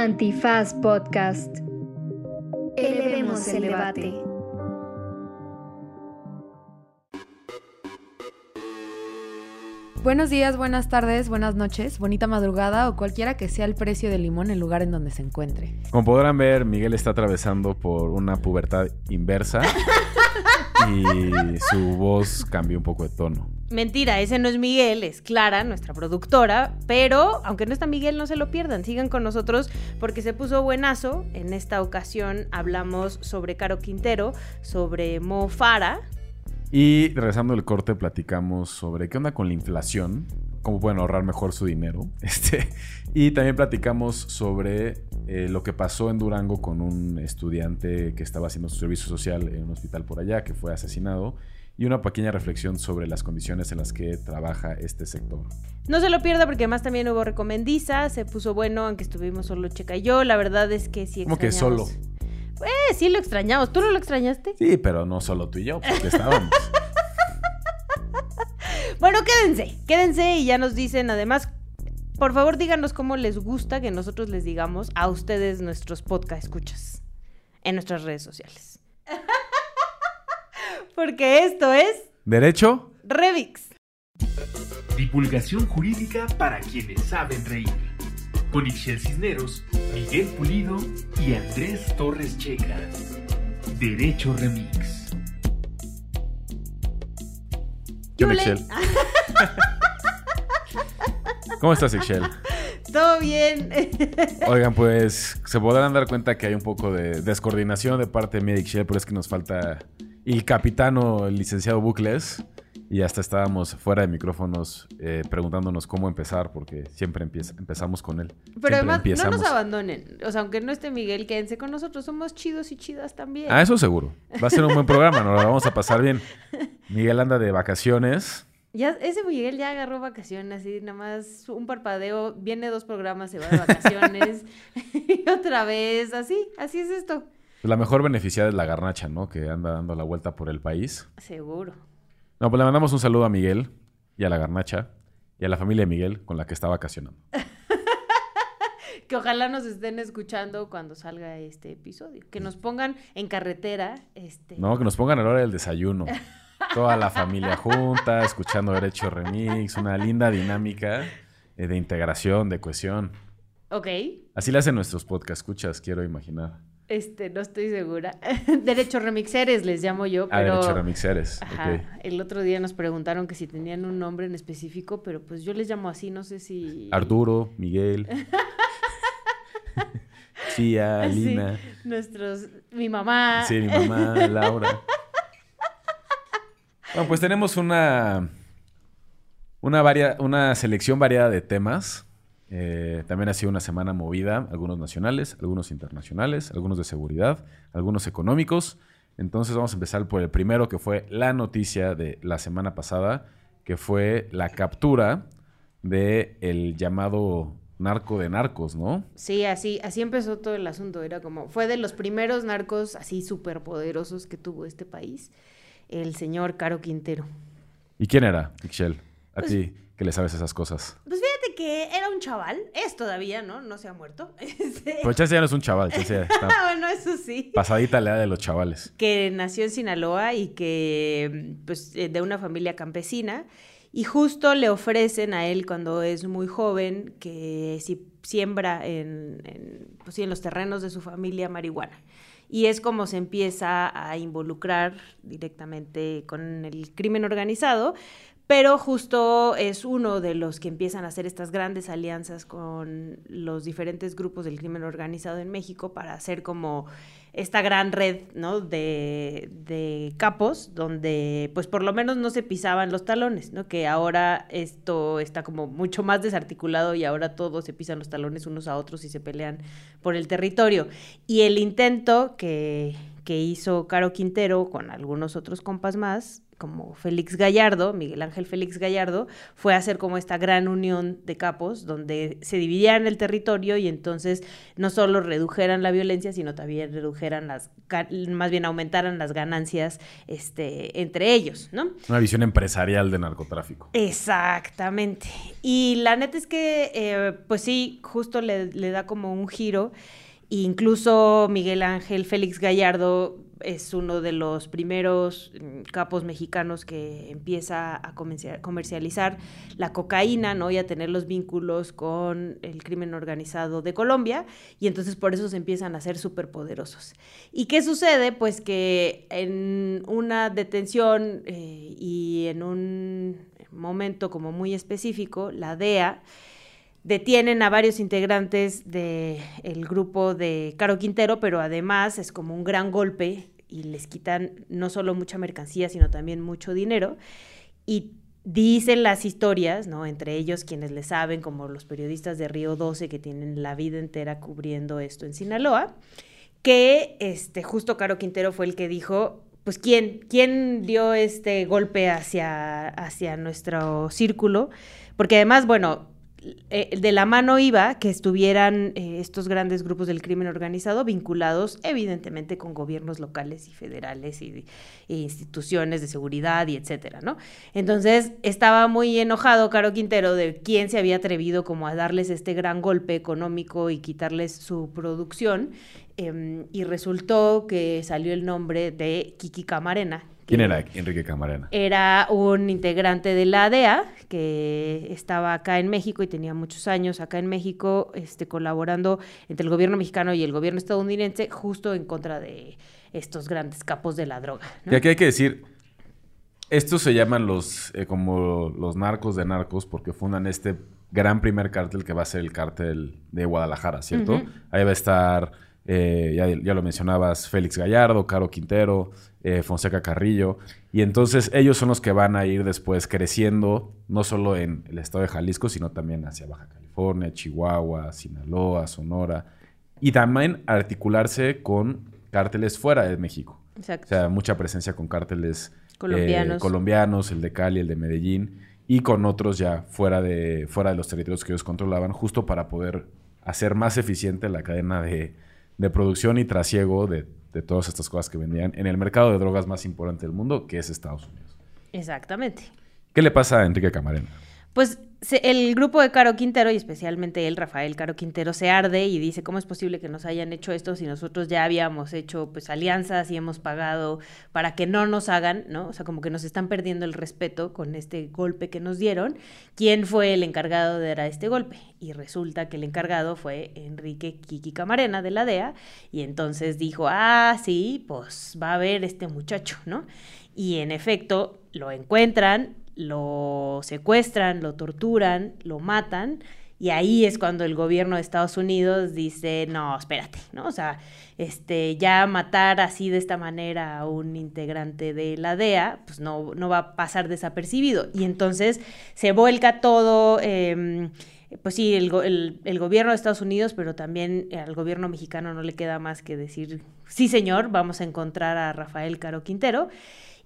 Antifaz Podcast. Elevemos el debate. Buenos días, buenas tardes, buenas noches, bonita madrugada o cualquiera que sea el precio del limón el lugar en donde se encuentre. Como podrán ver, Miguel está atravesando por una pubertad inversa y su voz cambió un poco de tono. Mentira, ese no es Miguel, es Clara, nuestra productora, pero aunque no está Miguel, no se lo pierdan, sigan con nosotros porque se puso buenazo. En esta ocasión hablamos sobre Caro Quintero, sobre Mo Farah, Y regresando del corte, platicamos sobre qué onda con la inflación, cómo pueden ahorrar mejor su dinero. Este, y también platicamos sobre eh, lo que pasó en Durango con un estudiante que estaba haciendo su servicio social en un hospital por allá, que fue asesinado. Y una pequeña reflexión sobre las condiciones en las que trabaja este sector. No se lo pierda porque además también hubo recomendiza, se puso bueno, aunque estuvimos solo Checa y yo. La verdad es que sí ¿Cómo que extrañamos. solo? Eh, sí lo extrañamos. ¿Tú no lo extrañaste? Sí, pero no solo tú y yo, porque estábamos. Bueno, quédense, quédense y ya nos dicen además, por favor díganos cómo les gusta que nosotros les digamos a ustedes nuestros podcast escuchas en nuestras redes sociales. Porque esto es ¿Derecho? Revix. Divulgación jurídica para quienes saben reír. Con Ixel Cisneros, Miguel Pulido y Andrés Torres Checa. Derecho Remix. ¿Qué onda? ¿Cómo estás, Ixchel? Todo bien. Oigan, pues se podrán dar cuenta que hay un poco de descoordinación de parte de mí y Ixchel, pero es que nos falta el capitano, el licenciado Bucles. Y hasta estábamos fuera de micrófonos eh, preguntándonos cómo empezar, porque siempre empieza- empezamos con él. Pero Siempre además, no nos abandonen. O sea, aunque no esté Miguel, quédense con nosotros. Somos chidos y chidas también. Ah, eso seguro. Va a ser un buen programa, nos lo vamos a pasar bien. Miguel anda de vacaciones. Ya, ese Miguel ya agarró vacaciones, así nada más un parpadeo, viene dos programas, se va de vacaciones y otra vez, así, así es esto. La mejor beneficiada es la garnacha, ¿no? Que anda dando la vuelta por el país. Seguro. No, pues le mandamos un saludo a Miguel y a la garnacha y a la familia de Miguel con la que está vacacionando. Que ojalá nos estén escuchando cuando salga este episodio. Que nos pongan en carretera, este. No, que nos pongan a la hora del desayuno. Toda la familia junta, escuchando Derecho Remix, una linda dinámica eh, de integración, de cohesión. Ok. Así le hacen nuestros podcast escuchas, quiero imaginar. Este, no estoy segura. Derecho remixeres les llamo yo, Ah. Derecho Remixeres. Ajá. El otro día nos preguntaron que si tenían un nombre en específico, pero pues yo les llamo así, no sé si. Arturo, Miguel. Chía, Sí, Lina. nuestros. Mi mamá. Sí, mi mamá, Laura. Bueno, pues tenemos una, una, varia- una selección variada de temas. Eh, también ha sido una semana movida, algunos nacionales, algunos internacionales, algunos de seguridad, algunos económicos. Entonces vamos a empezar por el primero, que fue la noticia de la semana pasada, que fue la captura de el llamado narco de narcos, ¿no? Sí, así, así empezó todo el asunto. Era como, fue de los primeros narcos así súper poderosos que tuvo este país, el señor Caro Quintero. ¿Y quién era, Ixchel? A Pues- ti, que le sabes esas cosas. Pues fíjate que era un chaval, es todavía, ¿no? No se ha muerto. Este- Pero Chelsea ya no es un chaval, Chelsea está bueno, eso sí. pasadita la edad de los chavales. que nació en Sinaloa y que, pues, eh, de una familia campesina. Y justo le ofrecen a él cuando es muy joven que si siembra en, en, pues sí, en los terrenos de su familia marihuana. Y es como se empieza a involucrar directamente con el crimen organizado, pero justo es uno de los que empiezan a hacer estas grandes alianzas con los diferentes grupos del crimen organizado en México para hacer como esta gran red, ¿no? De, capos, donde pues por lo menos no se pisaban los talones, ¿no? Que ahora esto está como mucho más desarticulado y ahora todos se pisan los talones unos a otros y se pelean por el territorio. Y el intento que, que hizo Caro Quintero con algunos otros compas más, como Félix Gallardo, Miguel Ángel Félix Gallardo, fue a hacer como esta gran unión de capos donde se dividían el territorio y entonces no solo redujeran la violencia, sino también redujeran las, más bien aumentaran las ganancias este, entre ellos, ¿no? Una visión empresarial de narcotráfico. Exactamente. Y la neta es que, eh, pues sí, justo le, le da como un giro. Incluso Miguel Ángel Félix Gallardo es uno de los primeros mm, capos mexicanos que empieza a comercializar la cocaína, ¿no? Y a tener los vínculos con el crimen organizado de Colombia, y entonces por eso se empiezan a ser súper poderosos. ¿Y qué sucede? Pues que en una detención eh, y en un momento como muy específico, la DEA detienen a varios integrantes del grupo de Caro Quintero, pero además es como un gran golpe y les quitan no solo mucha mercancía, sino también mucho dinero. Y dicen las historias, ¿no? Entre ellos quienes le saben, como los periodistas de Río 12 que tienen la vida entera cubriendo esto en Sinaloa, que este, justo Caro Quintero fue el que dijo, pues quién, quién dio este golpe hacia, hacia nuestro círculo, porque además, bueno, eh, de la mano iba que estuvieran eh, estos grandes grupos del crimen organizado vinculados evidentemente con gobiernos locales y federales y, e instituciones de seguridad y etcétera, ¿no? Entonces estaba muy enojado Caro Quintero de quién se había atrevido como a darles este gran golpe económico y quitarles su producción em, y resultó que salió el nombre de Kiki Camarena, ¿Quién era Enrique Camarena? Era un integrante de la DEA que estaba acá en México y tenía muchos años acá en México este, colaborando entre el gobierno mexicano y el gobierno estadounidense justo en contra de estos grandes capos de la droga. Y aquí hay que decir, estos se llaman los eh, como los narcos de narcos porque fundan este gran primer cártel que va a ser el cártel de Guadalajara, ¿cierto? Ahí va a estar, eh, ya, ya, lo mencionabas, Félix Gallardo, Caro Quintero, eh, Fonseca Carrillo. Y entonces ellos son los que van a ir después creciendo, no solo en el estado de Jalisco, sino también hacia Baja California, Chihuahua, Sinaloa, Sonora. Y también articularse con cárteles fuera de México. Exacto. O sea, mucha presencia con cárteles eh, colombianos. colombianos, el de Cali, el de Medellín, y con otros ya fuera de, fuera de los territorios que ellos controlaban, justo para poder hacer más eficiente la cadena de, de producción y trasiego de de todas estas cosas que vendían en el mercado de drogas más importante del mundo, que es Estados Unidos. Exactamente. ¿Qué le pasa a Enrique Camarena? Pues el grupo de Caro Quintero, y especialmente él, Rafael Caro Quintero, se arde y dice, ¿cómo es posible que nos hayan hecho esto si nosotros ya habíamos hecho pues alianzas y hemos pagado para que no nos hagan, ¿no? O sea, como que nos están perdiendo el respeto con este golpe que nos dieron. ¿Quién fue el encargado de dar este golpe? Y resulta que el encargado fue Enrique Kiki Camarena de la DEA, y entonces dijo, ah, sí, pues va a haber este muchacho, ¿no? Y en efecto, lo encuentran, lo secuestran, lo torturan, lo matan. Y ahí es cuando el gobierno de Estados Unidos dice, no, espérate, ¿no? O sea, este, ya matar así de esta manera a un integrante de la DEA, pues no, no va a pasar desapercibido. Y entonces se vuelca todo, em, pues sí, el, el, gobierno de Estados Unidos, pero también al gobierno mexicano no le queda más que decir, sí señor, vamos a encontrar a Rafael Caro Quintero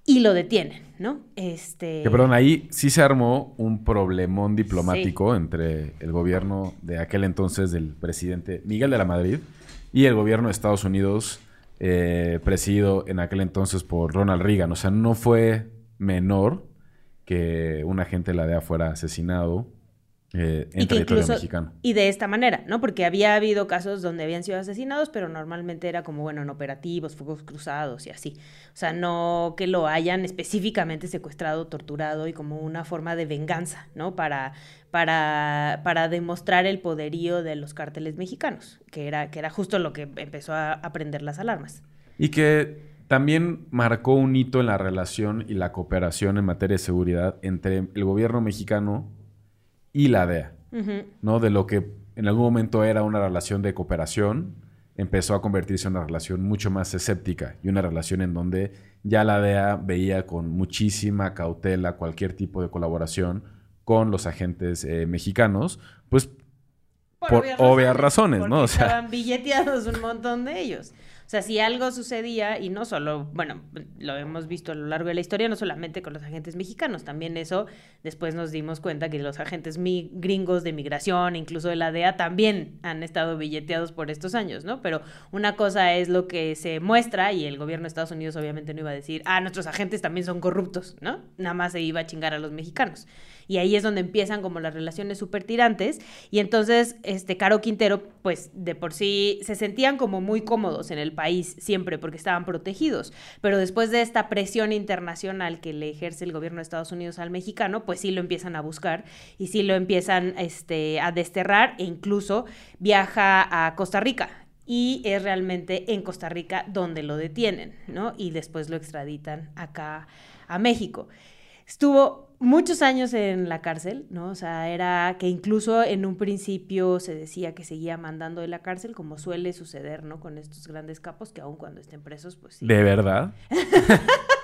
y lo detienen, ¿no? Este... Que perdón, ahí sí se armó un problemón diplomático entre el gobierno de aquel entonces del presidente Miguel de la Madrid y el gobierno de Estados Unidos, eh, presidido en aquel entonces por Ronald Reagan. O sea, no fue menor que un agente de la DEA fuera asesinado eh, en territorio mexicano. Y de esta manera, ¿no? Porque había habido casos donde habían sido asesinados, pero normalmente era como, bueno, en operativos, fuegos cruzados y así. O sea, no que lo hayan específicamente secuestrado, torturado y como una forma de venganza, ¿no? Para, para, para demostrar el poderío de los cárteles mexicanos, que era, que era justo lo que empezó a, a prender las alarmas. Y que también marcó un hito en la relación y la cooperación en materia de seguridad entre el gobierno mexicano y la DEA, ¿no? De lo que en algún momento era una relación de cooperación, empezó a convertirse en una relación mucho más escéptica y una relación en donde ya la DEA veía con muchísima cautela cualquier tipo de colaboración con los agentes eh, mexicanos, pues por, obvias razones, ¿no? O sea, estaban billeteados un montón de ellos. O sea, si algo sucedía, y no solo, bueno, lo hemos visto a lo largo de la historia, no solamente con los agentes mexicanos, también eso, después nos dimos cuenta que los agentes gringos de migración, incluso de la DEA, también han estado billeteados por estos años, ¿no? Pero una cosa es lo que se muestra, y el gobierno de Estados Unidos obviamente no iba a decir, ah, nuestros agentes también son corruptos, ¿no? Nada más se iba a chingar a los mexicanos. Y ahí es donde empiezan como las relaciones súper tirantes. Y entonces, este, Caro Quintero, pues de por sí se sentían como muy cómodos en el país siempre porque estaban protegidos. Pero después de esta presión internacional que le ejerce el gobierno de Estados Unidos al mexicano, pues sí lo empiezan a buscar y sí lo empiezan este, a desterrar e incluso viaja a Costa Rica y es realmente en Costa Rica donde lo detienen, ¿no? Y después lo extraditan acá a México. Estuvo muchos años en la cárcel, ¿no? O sea, era que incluso en un principio se decía que seguía mandando de la cárcel, como suele suceder, ¿no? Con estos grandes capos que aun cuando estén presos, pues sí. ¿De verdad?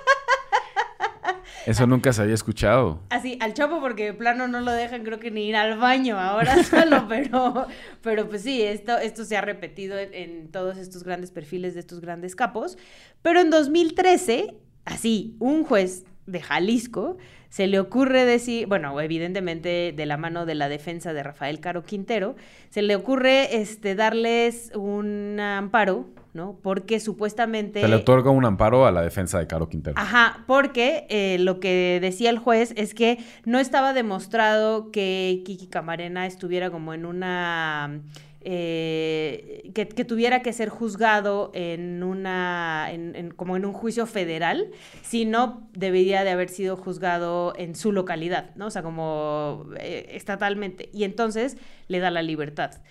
Eso nunca se había escuchado. Así, al Chapo porque de plano no lo dejan creo que ni ir al baño ahora solo, pero, pero pues sí, esto, esto se ha repetido en, en todos estos grandes perfiles de estos grandes capos. Pero en 2013, así, un juez de Jalisco, se le ocurre decir, bueno, evidentemente de la mano de la defensa de Rafael Caro Quintero, se le ocurre este, darles un amparo, ¿no? Porque supuestamente... Se le otorga un amparo a la defensa de Caro Quintero. Ajá, porque eh, lo que decía el juez es que no estaba demostrado que Kiki Camarena estuviera como en una eh, que, tuviera que ser juzgado en una, como en un juicio federal, sino debería de haber sido juzgado en su localidad, ¿no? O sea, como eh, estatalmente. Y entonces le da la libertad.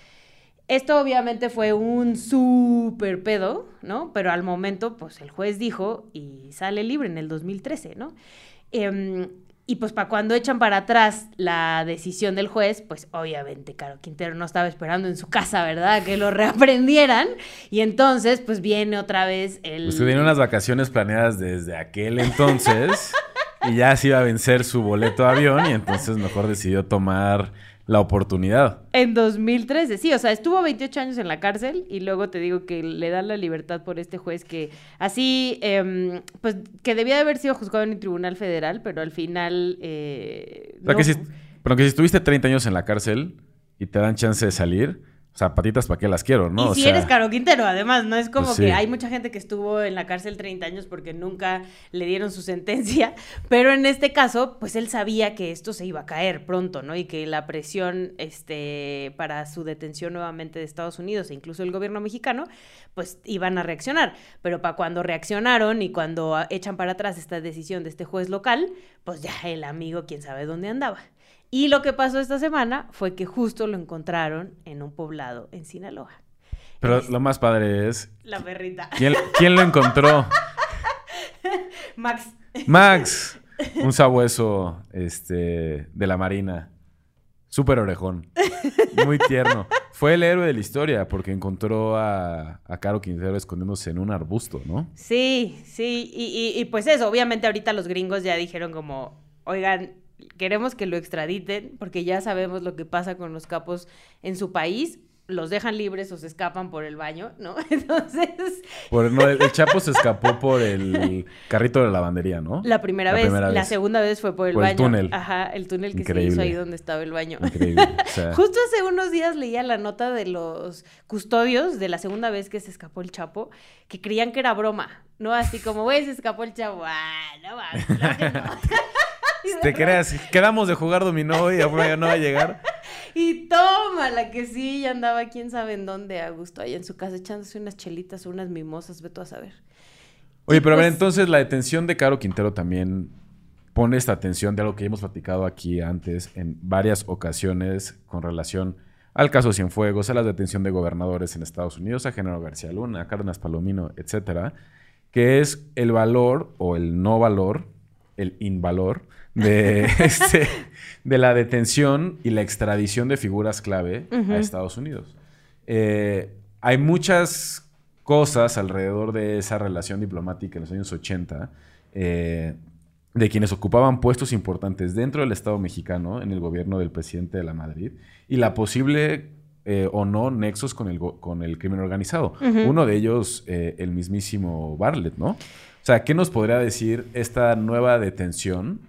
Esto obviamente fue un súper pedo, ¿no? Pero al momento, pues el juez dijo y sale libre en el 2013, ¿no? Em, y pues para cuando echan para atrás la decisión del juez, pues obviamente Caro Quintero no estaba esperando en su casa, ¿verdad? Que lo reaprendieran. Y entonces pues viene otra vez el... Pues tuvieron unas vacaciones planeadas desde aquel entonces y ya se iba a vencer su boleto de avión y entonces mejor decidió tomar la oportunidad. En 2013, sí, o sea, estuvo 28 años en la cárcel y luego te digo que le dan la libertad por este juez que así, em, pues que debía de haber sido juzgado en el Tribunal Federal, pero al final... Eh, que si, pero que si estuviste 30 años en la cárcel y te dan chance de salir, zapatitas para qué las quiero, ¿no? Y si eres Caro Quintero, además, no es como pues que hay mucha gente que estuvo en la cárcel 30 años porque nunca le dieron su sentencia, pero en este caso, pues él sabía que esto se iba a caer pronto, ¿no? Y que la presión este, para su detención nuevamente de Estados Unidos e incluso el gobierno mexicano, pues iban a reaccionar. Pero para cuando reaccionaron y cuando echan para atrás esta decisión de este juez local, pues ya el amigo, quién sabe dónde andaba. Y lo que pasó esta semana fue que justo lo encontraron en un poblado en Sinaloa. Pero lo más padre es... La perrita. ¿Quién, lo encontró? Max. Max. Un sabueso este, de la Marina. Súper orejón. Muy tierno. Fue el héroe de la historia porque encontró a, a Caro Quintero escondiéndose en un arbusto, ¿no? Sí, sí. Y, y, y pues eso, obviamente ahorita los gringos ya dijeron como, oigan, queremos que lo extraditen porque ya sabemos lo que pasa con los capos en su país. Los dejan libres o se escapan por el baño, ¿no? Entonces. Por, no, el, Chapo se escapó por el carrito de la lavandería, ¿no? La primera, vez. la segunda vez fue por el baño. El túnel. Ajá, el túnel que se hizo ahí donde estaba el baño. Increíble. Justo hace unos días leía la nota de los custodios de la segunda vez que se escapó el Chapo, que creían que era broma, ¿no? Así como, güey, se escapó el Chapo. Ah, no, va, que no. Te creas, quedamos de jugar dominó y ya no va a llegar. Y toma, la que sí, ya andaba quién sabe en dónde a gusto, ahí en su casa echándose unas chelitas o unas mimosas, ve tú a saber. Oye, pero a ver, pues entonces la detención de Caro Quintero también pone esta atención de algo que hemos platicado aquí antes en varias ocasiones con relación al caso Cienfuegos, a la detención de gobernadores en Estados Unidos, a Genaro García Luna, a Cárdenas Palomino, etcétera, que es el valor o el no valor, el invalor de, este, de la detención y la extradición de figuras clave a Estados Unidos. Eh, hay muchas cosas alrededor de esa relación diplomática en los años 80 eh, de quienes ocupaban puestos importantes dentro del Estado mexicano en el gobierno del presidente de la Madrid y la posible eh, o no nexos con el, con el crimen organizado. Uno de ellos, eh, el mismísimo Bartlett, ¿no? O sea, ¿qué nos podría decir esta nueva detención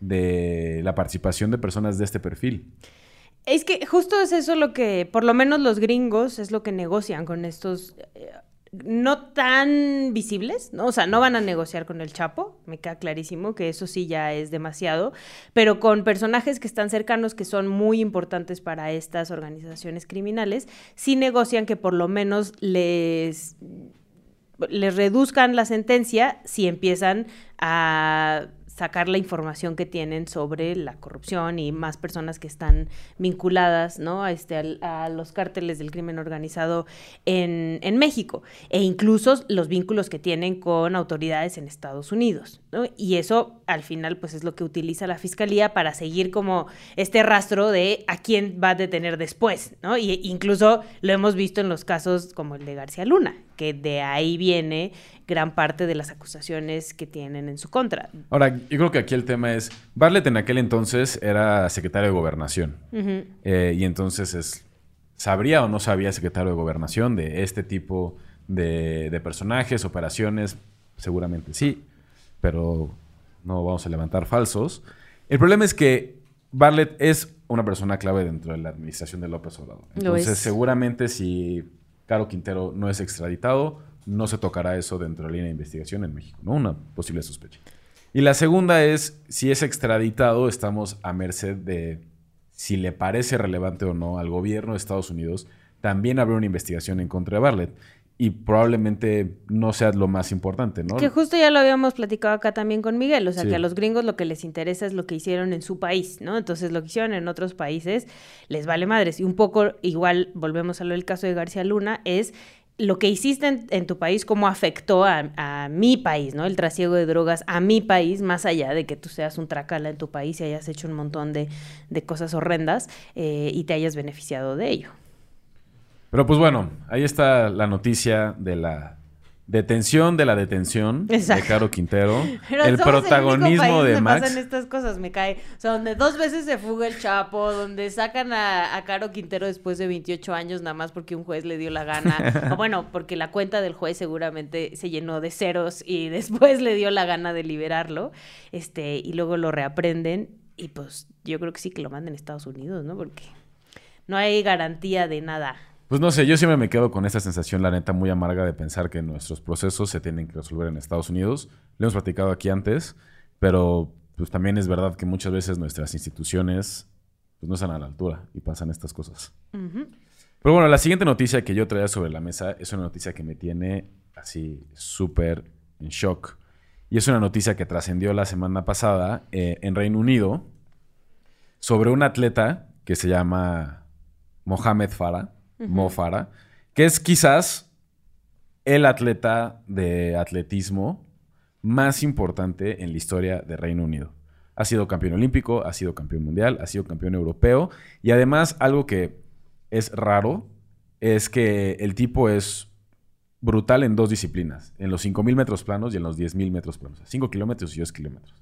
de la participación de personas de este perfil? Es que justo es eso lo que, por lo menos los gringos, es lo que negocian con estos eh, no tan visibles, ¿no? O sea, no van a negociar con el Chapo, me queda clarísimo que eso sí ya es demasiado, pero con personajes que están cercanos, que son muy importantes para estas organizaciones criminales, sí negocian que por lo menos les les reduzcan la sentencia si empiezan a sacar la información que tienen sobre la corrupción y más personas que están vinculadas ¿no? a, este, a los cárteles del crimen organizado en México e incluso los vínculos que tienen con autoridades en Estados Unidos. ¿No? Y eso al final pues es lo que utiliza la fiscalía para seguir como este rastro de a quién va a detener después. ¿no? Y incluso lo hemos visto en los casos como el de García Luna, que de ahí viene gran parte de las acusaciones que tienen en su contra. Ahora, yo creo que aquí el tema es, Bartlett en aquel entonces era secretario de gobernación. Eh, y entonces es, ¿sabría o no sabía secretario de gobernación de este tipo de, de personajes, operaciones? Seguramente sí, pero no vamos a levantar falsos. El problema es que Bartlett es una persona clave dentro de la administración de López Obrador. Entonces, es. seguramente si Caro Quintero no es extraditado, no se tocará eso dentro de la línea de investigación en México, ¿no? Una posible sospecha. Y la segunda es, si es extraditado, estamos a merced de si le parece relevante o no al gobierno de Estados Unidos, también habrá una investigación en contra de Bartlett. Y probablemente no sea lo más importante, ¿no? Que justo ya lo habíamos platicado acá también con Miguel, o sea Sí. que a los gringos lo que les interesa es lo que hicieron en su país, ¿no? Entonces lo que hicieron en otros países les vale madres. Y un poco igual, volvemos a lo del caso de García Luna, es lo que hiciste en, en tu país, cómo afectó a, a mi país, ¿no? El trasiego de drogas a mi país, más allá de que tú seas un tracala en tu país y hayas hecho un montón de, de cosas horrendas eh, y te hayas beneficiado de ello. Pero pues bueno, ahí está la noticia de la detención de la detención Exacto. de Caro Quintero. Pero el protagonismo de donde Max. pasan estas cosas, me cae. O sea, donde dos veces se fuga el Chapo, donde sacan a, a Caro Quintero después de 28 años nada más porque un juez le dio la gana. o bueno, porque la cuenta del juez seguramente se llenó de ceros y después le dio la gana de liberarlo. Este, y luego lo reaprenden y pues yo creo que sí que lo manden a Estados Unidos, ¿no? Porque no hay garantía de nada. Pues no sé, yo siempre me quedo con esta sensación, la neta, muy amarga de pensar que nuestros procesos se tienen que resolver en Estados Unidos. Lo hemos platicado aquí antes, pero pues también es verdad que muchas veces nuestras instituciones pues, no están a la altura y pasan estas cosas. Pero bueno, la siguiente noticia que yo traía sobre la mesa es una noticia que me tiene así súper en shock. Y es una noticia que trascendió la semana pasada eh, en Reino Unido sobre un atleta que se llama Mohamed Farah, Mo Farah, que es quizás el atleta de atletismo más importante en la historia de Reino Unido. Ha sido campeón olímpico, ha sido campeón mundial, ha sido campeón europeo y además algo que es raro es que el tipo es brutal en dos disciplinas, en los 5.000 metros planos y en los 10.000 metros planos. 5 kilómetros y 10 kilómetros.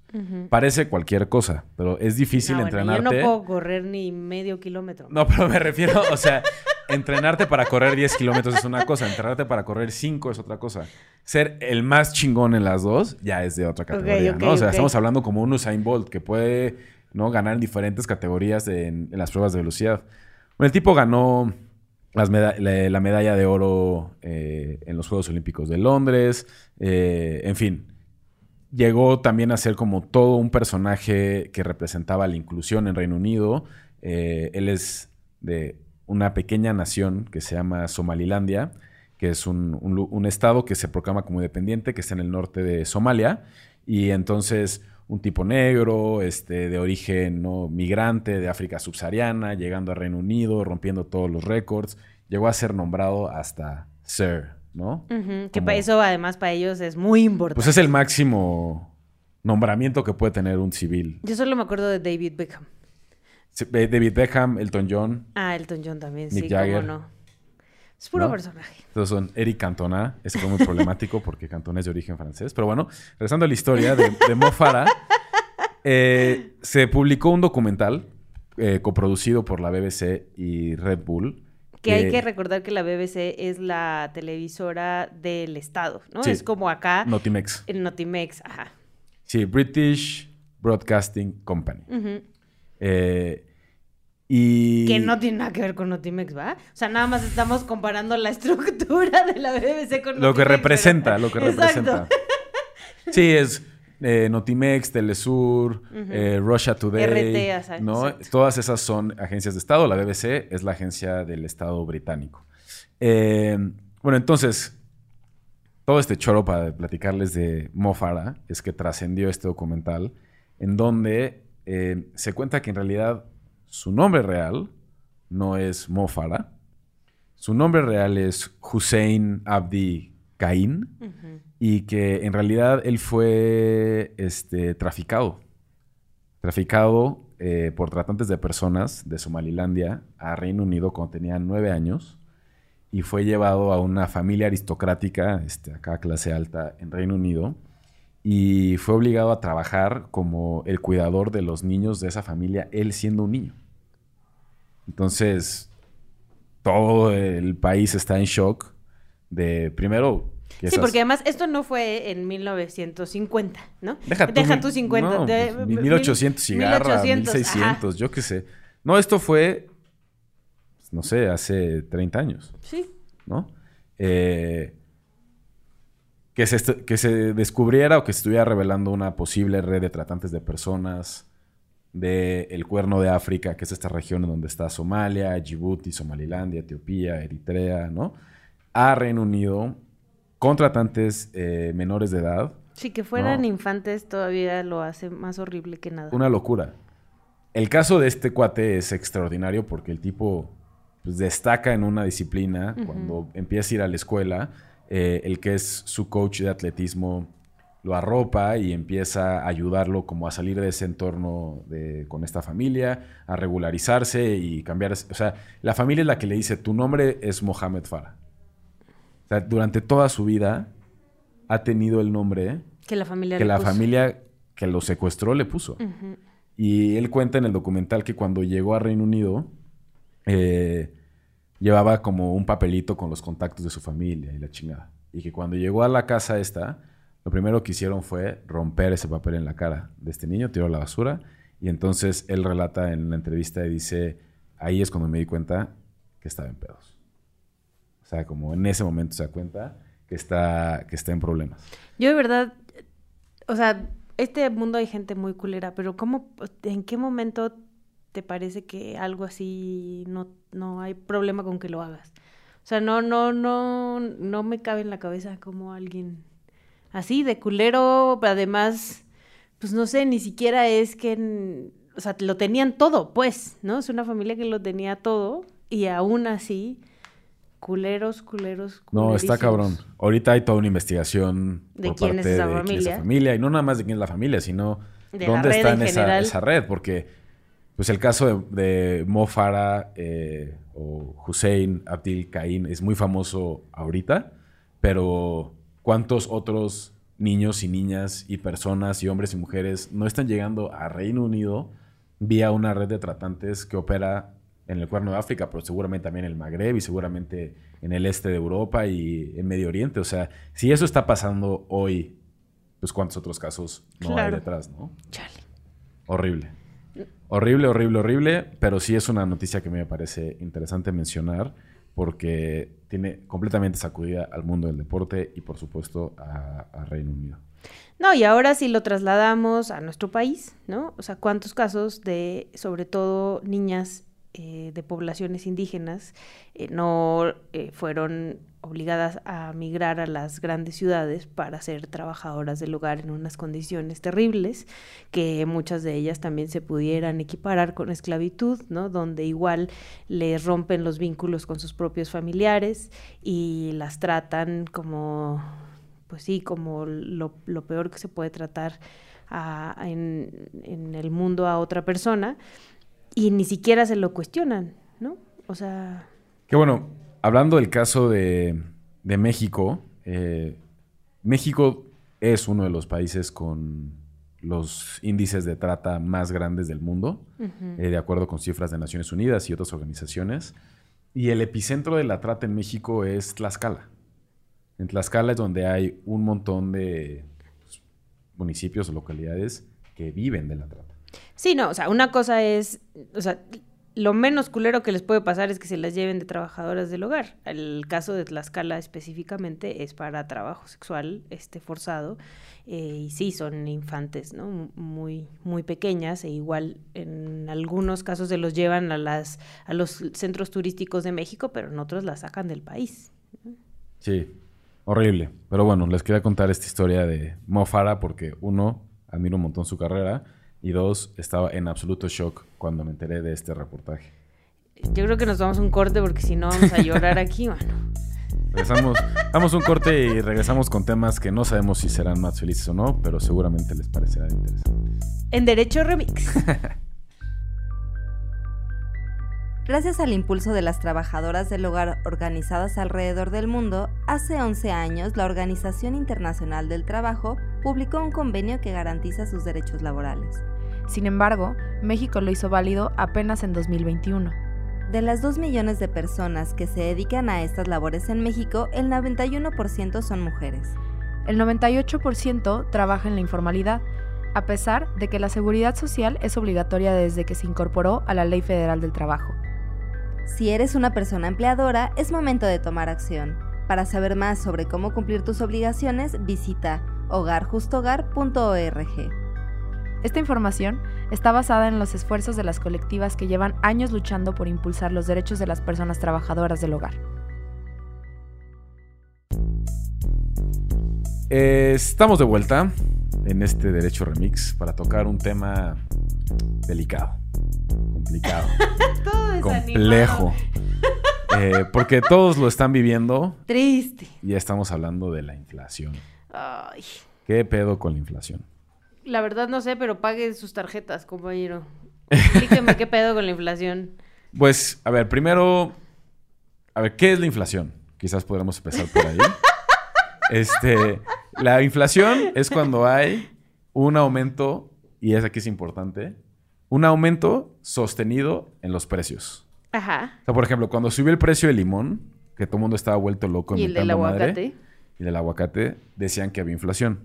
Parece cualquier cosa, pero es difícil No, bueno, entrenarte. yo no puedo correr ni medio kilómetro. No, pero me refiero, o sea, entrenarte para correr 10 kilómetros es una cosa, entrenarte para correr 5 es otra cosa. Ser el más chingón en las dos ya es de otra categoría, ¿no? O sea, estamos hablando como un Usain Bolt que puede ¿no? ganar en diferentes categorías de- en, en las pruebas de velocidad. Bueno, el tipo ganó las meda- la, la medalla de oro eh, en los Juegos Olímpicos de Londres, eh, en fin llegó también a ser como todo un personaje que representaba la inclusión en Reino Unido. Eh, él es de una pequeña nación que se llama Somalilandia, que es un, un estado que se proclama como independiente, que está en el norte de Somalia. Y entonces un tipo negro, este, de origen no migrante de África subsahariana, llegando a Reino Unido, rompiendo todos los récords, llegó a ser nombrado hasta Sir, ¿no? Que para eso, además, para ellos es muy importante. Pues es el máximo nombramiento que puede tener un civil. Yo solo me acuerdo de David Beckham. Sí, David Beckham, Elton John, Ah, Elton John también, sí, Jagger. cómo no. Es puro ¿No? personaje. todos son Eric Cantona. Ese fue muy problemático porque Cantona es de origen francés. Pero bueno, regresando a la historia de, de Mo Farah, eh, se publicó un documental eh, coproducido por la BBC y Red Bull Que hay que- recordar que la BBC es la televisora del Estado, ¿no? Sí. Es como acá Notimex. en Notimex, ajá. Sí, British Broadcasting Company. Ujú. Eh, y... Que no tiene nada que ver con Notimex, ¿va? O sea, nada más estamos comparando la estructura de la BBC con Lo que Notimex, representa, pero- lo que Exacto. representa. Sí, es eh, Notimex, Telesur, eh, Russia Today. RT, ¿no? exacto. Todas esas son agencias de Estado. La BBC es la agencia del Estado británico. Eh, bueno, entonces, todo este choro para platicarles de Mo Farah es que trascendió este documental en donde se cuenta que en realidad su nombre real no es Mo Farah. Su nombre real es Hussein Abdi Caín Ujú. y que en realidad él fue este, traficado. Traficado eh, por tratantes de personas de Somalilandia a Reino Unido cuando tenía nueve años y fue llevado a una familia aristocrática, este, acá clase alta, en Reino Unido y fue obligado a trabajar como el cuidador de los niños de esa familia, él siendo un niño. Entonces, todo el país está en shock de, primero, Sí, porque además esto no fue en 1950, ¿no? Deja tú, mil- tu 50. no, de- pues, mil- 1800 cigarra, 1800, 1600, yo qué sé. No, esto fue, pues, no sé, hace 30 años. Sí. ¿no? Eh, que, se que se descubriera o que se estuviera revelando una posible red de tratantes de personas del Cuerno de África, que es esta región donde está Somalia, Djibouti, Somalilandia, Etiopía, Eritrea, ¿no? A Reino Unido, con tratantes eh, menores de edad, Sí, que fueran No. infantes todavía lo hace más horrible que nada. Una locura. El caso de este cuate es extraordinario porque el tipo pues, destaca en una disciplina cuando empieza a ir a la escuela. Eh, el que es su coach de atletismo lo arropa y empieza a ayudarlo como a salir de ese entorno de- con esta familia, a regularizarse y cambiar. O sea, la familia es la que le dice, tu nombre es Mohamed Farah. O sea, durante toda su vida ha tenido el nombre que la familia que le la puso. familia que lo secuestró le puso. Y él cuenta en el documental que cuando llegó a Reino Unido, eh, llevaba como un papelito con los contactos de su familia y la chingada. Y que cuando llegó a la casa esta, lo primero que hicieron fue romper ese papel en la cara de este niño, tiró la basura. Y entonces él relata en la entrevista y dice, ahí es cuando me di cuenta que estaba en pedos. O sea, como en ese momento se da cuenta que está, que está en problemas. Yo de verdad, o sea, este mundo hay gente muy culera, pero ¿cómo, en qué momento te parece que algo así no, no hay problema con que lo hagas? O sea, no, no, no, no me cabe en la cabeza como alguien así de culero, pero además, pues no sé, ni siquiera es que, o sea, lo tenían todo, pues, ¿no? Es una familia que lo tenía todo y aún así, culeros, culeros, No, está cabrón. Ahorita hay toda una investigación ¿De por quién parte es esa de quién es familia? esa familia. Y no nada más de quién es la familia, sino De la dónde está en esa, esa red. Porque, pues el caso de, de Mo Farah eh, o Hussein Abdil Caín es muy famoso ahorita, pero ¿cuántos otros niños y niñas y personas y hombres y mujeres no están llegando a Reino Unido vía una red de tratantes que opera en el Cuerno de África, pero seguramente también en el Magreb y seguramente en el este de Europa y en Medio Oriente. O sea, si eso está pasando hoy, pues cuántos otros casos no hay detrás, ¿no? Chale. Horrible. Horrible, horrible, horrible, pero sí es una noticia que me parece interesante mencionar porque tiene completamente sacudida al mundo del deporte y por supuesto a, Reino Unido. No, y ahora si lo trasladamos a nuestro país, ¿no? O sea, ¿cuántos casos de, sobre todo, niñas eh, de poblaciones indígenas eh, no eh, fueron obligadas a migrar a las grandes ciudades para ser trabajadoras del hogar en unas condiciones terribles, que muchas de ellas también se pudieran equiparar con esclavitud, ¿no? Donde igual les rompen los vínculos con sus propios familiares y las tratan como pues sí, como lo, lo peor que se puede tratar a- en, en el mundo a otra persona y ni siquiera se lo cuestionan, ¿no? O sea, bueno, hablando del caso de, de México, eh, México es uno de los países con los índices de trata más grandes del mundo, eh, de acuerdo con cifras de Naciones Unidas y otras organizaciones. Y el epicentro de la trata en México es Tlaxcala. En Tlaxcala es donde hay un montón de pues, municipios o localidades que viven de la trata. Sí, no, o sea, una cosa es, o sea, lo menos culero que les puede pasar es que se las lleven de trabajadoras del hogar. El caso de Tlaxcala específicamente es para trabajo sexual este, forzado. eh, y sí, son infantes, ¿no? Muy, muy pequeñas e igual en algunos casos se los llevan a, las, a los centros turísticos de México, pero en otros las sacan del país. Sí, horrible. Pero bueno, les quería contar esta historia de Mo Farah porque uno, admiro un montón su carrera y dos, estaba en absoluto shock cuando me enteré de este reportaje. Yo creo que nos vamos a un corte porque si no vamos a llorar aquí, mano. Regresamos, damos un corte y regresamos con temas que no sabemos si serán más felices o no, pero seguramente les parecerá interesante. En Derecho Remix. Gracias al impulso de las trabajadoras del hogar organizadas alrededor del mundo, hace 11 años la Organización Internacional del Trabajo publicó un convenio que garantiza sus derechos laborales. Sin embargo, México lo hizo válido apenas en 2021. De las 2 millones de personas que se dedican a estas labores en México, el 91% son mujeres. El 98% trabaja en la informalidad, a pesar de que la seguridad social es obligatoria desde que se incorporó a la Ley Federal del Trabajo. Si eres una persona empleadora, es momento de tomar acción. Para saber más sobre cómo cumplir tus obligaciones, visita hogarjustohogar.org. Esta información está basada en los esfuerzos de las colectivas que llevan años luchando por impulsar los derechos de las personas trabajadoras del hogar. Eh, estamos de vuelta en este Derecho Remix para tocar un tema delicado, complicado, Todo complejo. Eh, porque todos lo están viviendo Triste. y ya estamos hablando de la inflación. Ay. ¿Qué pedo con la inflación? La verdad no sé, pero pague sus tarjetas, compañero. Explíqueme qué pedo con la inflación. Pues, a ver, primero, a ver, ¿qué es la inflación? Quizás podremos empezar por ahí. Este, la inflación es cuando hay un aumento, y es aquí es importante, un aumento sostenido en los precios. Ajá. O sea, por ejemplo, cuando subió el precio del limón, que todo el mundo estaba vuelto loco Y el del inventando madre, aguacate. Y del aguacate, decían que había inflación.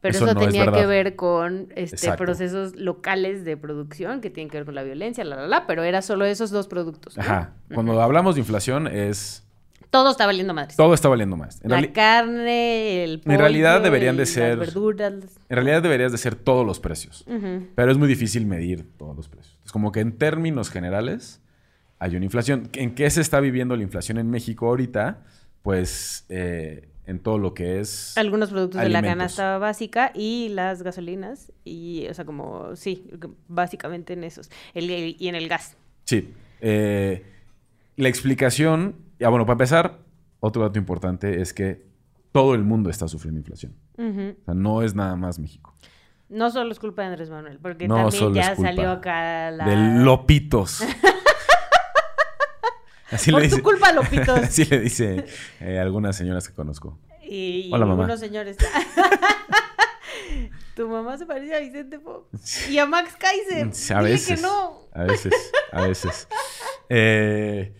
Pero Eso eso, no es tenía que ver con este, procesos locales de producción que tienen que ver con la violencia, la, la, la, pero era solo esos dos productos. ¿no? Ajá. Cuando hablamos de inflación es... Todo está valiendo madres. Todo está valiendo más. En la carne, el pollo, realidad deberían de ser- Las verduras. En realidad deberías de ser todos los precios. Pero es muy difícil medir todos los precios. Es como que en términos generales hay una inflación. ¿En qué se está viviendo la inflación en México ahorita? Pues eh, en todo lo que es... Algunos productos de la canasta básica y las gasolinas. Y, o sea, como, sí, básicamente en esos. El- el- y en el gas. Sí. Eh, la explicación... Ya bueno, para empezar, otro dato importante es que todo el mundo está sufriendo inflación. O sea, no es nada más México. No solo es culpa de Andrés Manuel, porque No también ya salió acá la... De Lopitos. Así Por le tu culpa, Lopitos. Así le dice eh, algunas señoras que conozco. Y, Hola, mamá. algunos señores. tu mamá se parece a Vicente Fox. Y a Max Kaiser. A Dile veces. que no. A veces, a veces. Eh,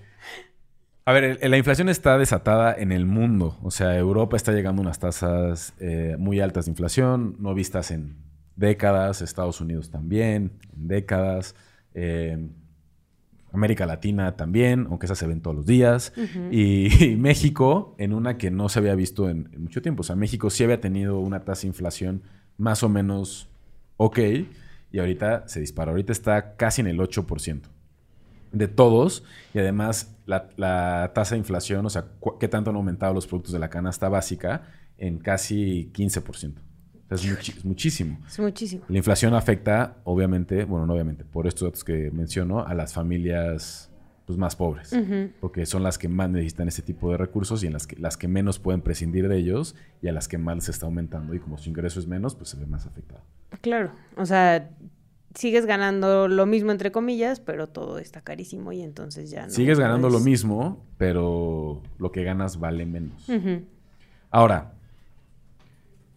a ver, la inflación está desatada en el mundo. O sea, Europa está llegando a unas tasas eh, muy altas de inflación, no vistas en décadas. Estados Unidos también, en décadas. Eh, América Latina también, aunque esas se ven todos los días. y, y México, en una que no se había visto en, en mucho tiempo. O sea, México sí había tenido una tasa de inflación más o menos ok. Y ahorita se dispara. Ahorita está casi en el 8% de todos. Y además la, la tasa de inflación, o sea, qué tanto han aumentado los productos de la canasta básica en casi 15%. Es, muchísimo. Es muchísimo. La inflación afecta, obviamente, bueno, no obviamente, por estos datos que menciono, a las familias pues, más pobres. Porque son las que más necesitan este tipo de recursos y en las que, las que menos pueden prescindir de ellos y a las que más les está aumentando. Y como su ingreso es menos, pues se ve más afectado. Claro. O sea, sigues ganando lo mismo, entre comillas, pero todo está carísimo y entonces ya no. Sigues ganando lo mismo, pero lo que ganas vale menos. Ahora,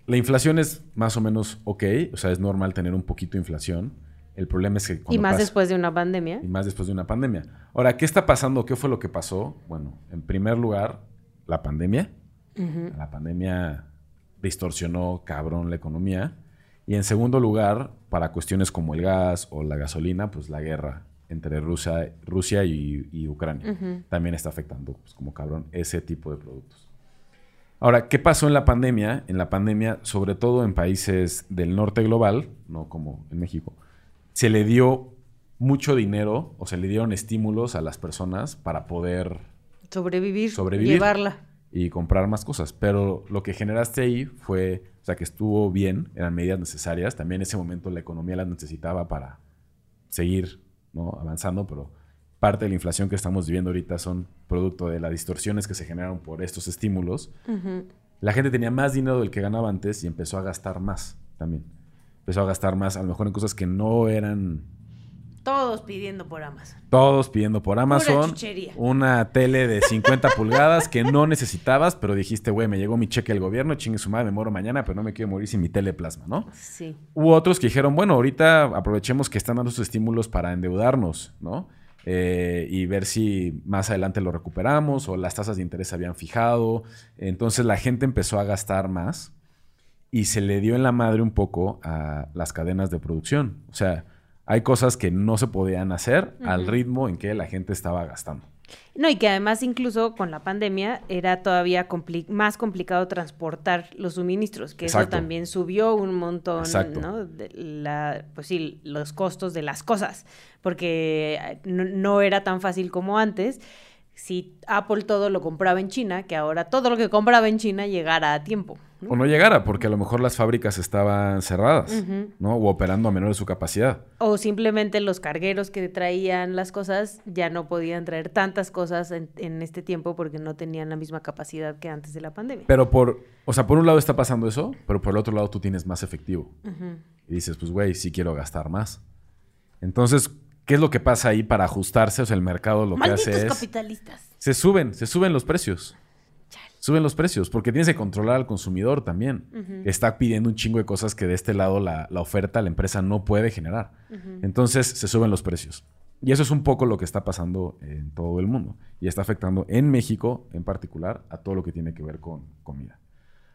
la inflación es más o menos ok, o sea, es normal tener un poquito de inflación, El problema es que... Y más pasa- después de una pandemia. y más después de una pandemia. Ahora, ¿qué está pasando? ¿Qué fue lo que pasó? Bueno, en primer lugar, la pandemia. La pandemia distorsionó cabrón la economía. Y en segundo lugar, para cuestiones como el gas o la gasolina, pues la guerra entre Rusia, Rusia y, y Ucrania también está afectando, pues, como cabrón, ese tipo de productos. Ahora, ¿qué pasó en la pandemia? En la pandemia, sobre todo en países del norte global, no como en México, se le dio mucho dinero o se le dieron estímulos a las personas para poder Sobrevivir, Sobrevivir. llevarla. y comprar más cosas. Pero lo que generaste ahí fue, o sea, que estuvo bien, eran medidas necesarias. También en ese momento la economía las necesitaba para seguir ¿no? avanzando, pero parte de la inflación que estamos viviendo ahorita son producto de las distorsiones que se generaron por estos estímulos. La gente tenía más dinero del que ganaba antes y empezó a gastar más también. Empezó a gastar más, a lo mejor en cosas que no eran Todos pidiendo por Amazon. todos pidiendo por Amazon una tele de 50 pulgadas que no necesitabas, pero dijiste, güey, me llegó mi cheque del gobierno, chingue su madre, me muero mañana, pero no me quiero morir sin mi tele plasma, ¿no? Sí. Hubo otros que dijeron, bueno, ahorita aprovechemos que están dando sus estímulos para endeudarnos, ¿no? Eh, y ver si más adelante lo recuperamos o las tasas de interés se habían fijado. Entonces la gente empezó a gastar más y se le dio en la madre un poco a las cadenas de producción. O sea, hay cosas que no se podían hacer al ritmo en que la gente estaba gastando. No, y que además incluso con la pandemia era todavía compli- más complicado transportar los suministros, que eso también subió un montón, Exacto. ¿no? De la, pues sí, los costos de las cosas, porque eh, no, no era tan fácil como antes. Si Apple todo lo compraba en China, que ahora todo lo que compraba en China llegara a tiempo. ¿No? O no llegara, porque a lo mejor las fábricas estaban cerradas, ¿no? O operando a menor de su capacidad. O simplemente los cargueros que traían las cosas ya no podían traer tantas cosas en, en este tiempo porque no tenían la misma capacidad que antes de la pandemia. Pero por, o sea, por un lado está pasando eso, pero por el otro lado tú tienes más efectivo. Y dices, pues, güey, sí quiero gastar más. Entonces, ¿qué es lo que pasa ahí para ajustarse? O sea, el mercado lo Malditos que hace es... capitalistas. Se suben, se suben los precios. Suben los precios, porque tienes que controlar al consumidor también. Está pidiendo un chingo de cosas que de este lado la, la oferta, la empresa no puede generar. Entonces se suben los precios. Y eso es un poco lo que está pasando en todo el mundo. Y está afectando en México en particular a todo lo que tiene que ver con comida.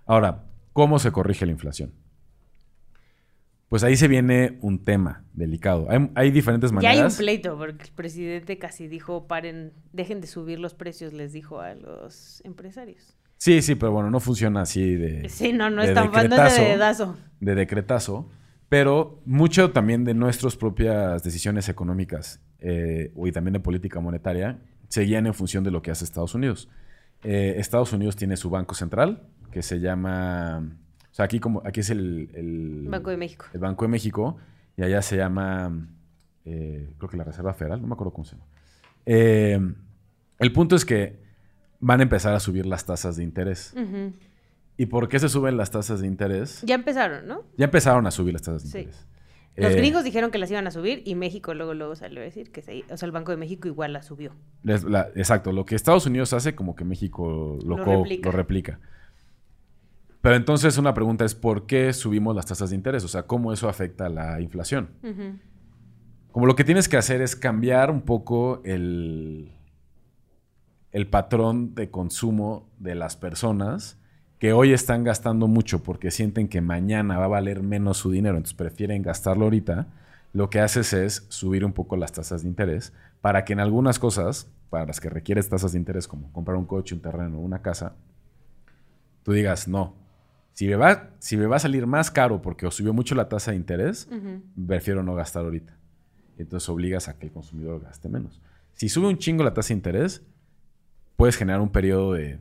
Ahora, ¿cómo se corrige la inflación? Pues ahí se viene un tema delicado. Hay, hay diferentes Ya maneras. hay un pleito porque el presidente casi dijo, paren, dejen de subir los precios, les dijo a los empresarios. Sí, sí, pero bueno, no funciona así de. Sí, no, no de es tan de dedazo. de decretazo, pero mucho también de nuestras propias decisiones económicas eh, y también de política monetaria seguían en función de lo que hace Estados Unidos. Eh, Estados Unidos tiene su banco central, que se llama, o sea, aquí, como, aquí es el, el- Banco de México. el Banco de México, y allá se llama, eh, creo que la Reserva Federal, no me acuerdo cómo se llama. El punto es que van a empezar a subir las tasas de interés. ¿Y por qué se suben las tasas de interés? Ya empezaron, ¿no? Ya empezaron a subir las tasas de Sí. interés. Los Eh, gringos dijeron que las iban a subir y México luego luego salió a decir que se, o sea, el Banco de México igual la subió. les- la- exacto, lo que Estados Unidos hace como que México lo, Lo co- replica. lo replica. Pero entonces una pregunta es, ¿por qué subimos las tasas de interés? O sea, ¿cómo eso afecta a la inflación? Como lo que tienes que hacer es cambiar un poco el, el patrón de consumo de las personas que hoy están gastando mucho porque sienten que mañana va a valer menos su dinero, entonces prefieren gastarlo ahorita. Lo que haces es subir un poco las tasas de interés para que en algunas cosas, para las que requieres tasas de interés, como comprar un coche, un terreno, una casa, tú digas, no, si me va, si me va a salir más caro porque subió mucho la tasa de interés, prefiero no gastar ahorita. Entonces obligas a que el consumidor gaste menos. Si sube un chingo la tasa de interés, puedes generar un periodo de...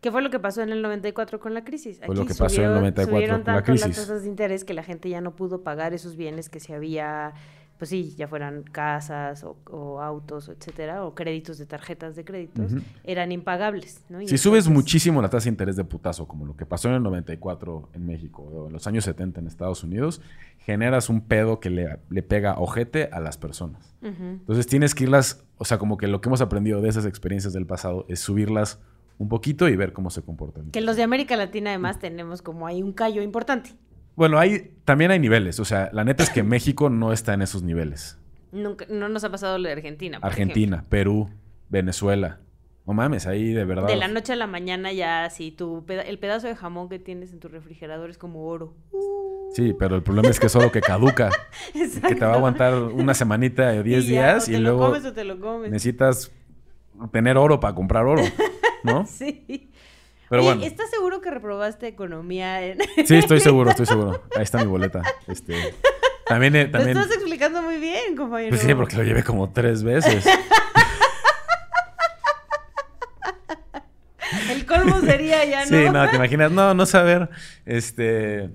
¿Qué fue lo que pasó en el 94 con la crisis? Fue lo que pasó en el 94 subieron con la crisis. las tasas de interés que la gente ya no pudo pagar esos bienes que se había, pues sí, ya fueran casas o, o autos, etcétera, o créditos de tarjetas de créditos, eran impagables, ¿no? Y Si subes muchísimo la tasa de interés de putazo, como lo que pasó en el 94 en México o en los años 70 en Estados Unidos, generas un pedo que le, le pega ojete a las personas. Entonces tienes que irlas, o sea, como que lo que hemos aprendido de esas experiencias del pasado es subirlas un poquito y ver cómo se comportan. Que los de América Latina además tenemos como ahí un callo importante. Bueno, hay, también hay niveles. O sea, la neta es que México no está en esos niveles. Nunca, no nos ha pasado lo de Argentina. por Argentina, Perú, Venezuela. No mames, ahí de verdad. De la noche a la mañana ya así, tu peda- el pedazo de jamón que tienes en tu refrigerador es como oro. Sí, pero el problema es que es oro que caduca. Que te va a aguantar una semanita o 10 Y ya, días o y te luego lo comes o te lo comes. necesitas tener oro para comprar oro, ¿no? Sí. Pero Oye, bueno. ¿estás seguro que reprobaste economía en... Sí, estoy seguro, estoy seguro. Ahí está mi boleta. Este, también, eh, Lo también. estás explicando muy bien, compañero. Pues sí, porque lo llevé como tres veces. El colmo sería ya, ¿no? Sí, no, te imaginas, no, no saber. Este,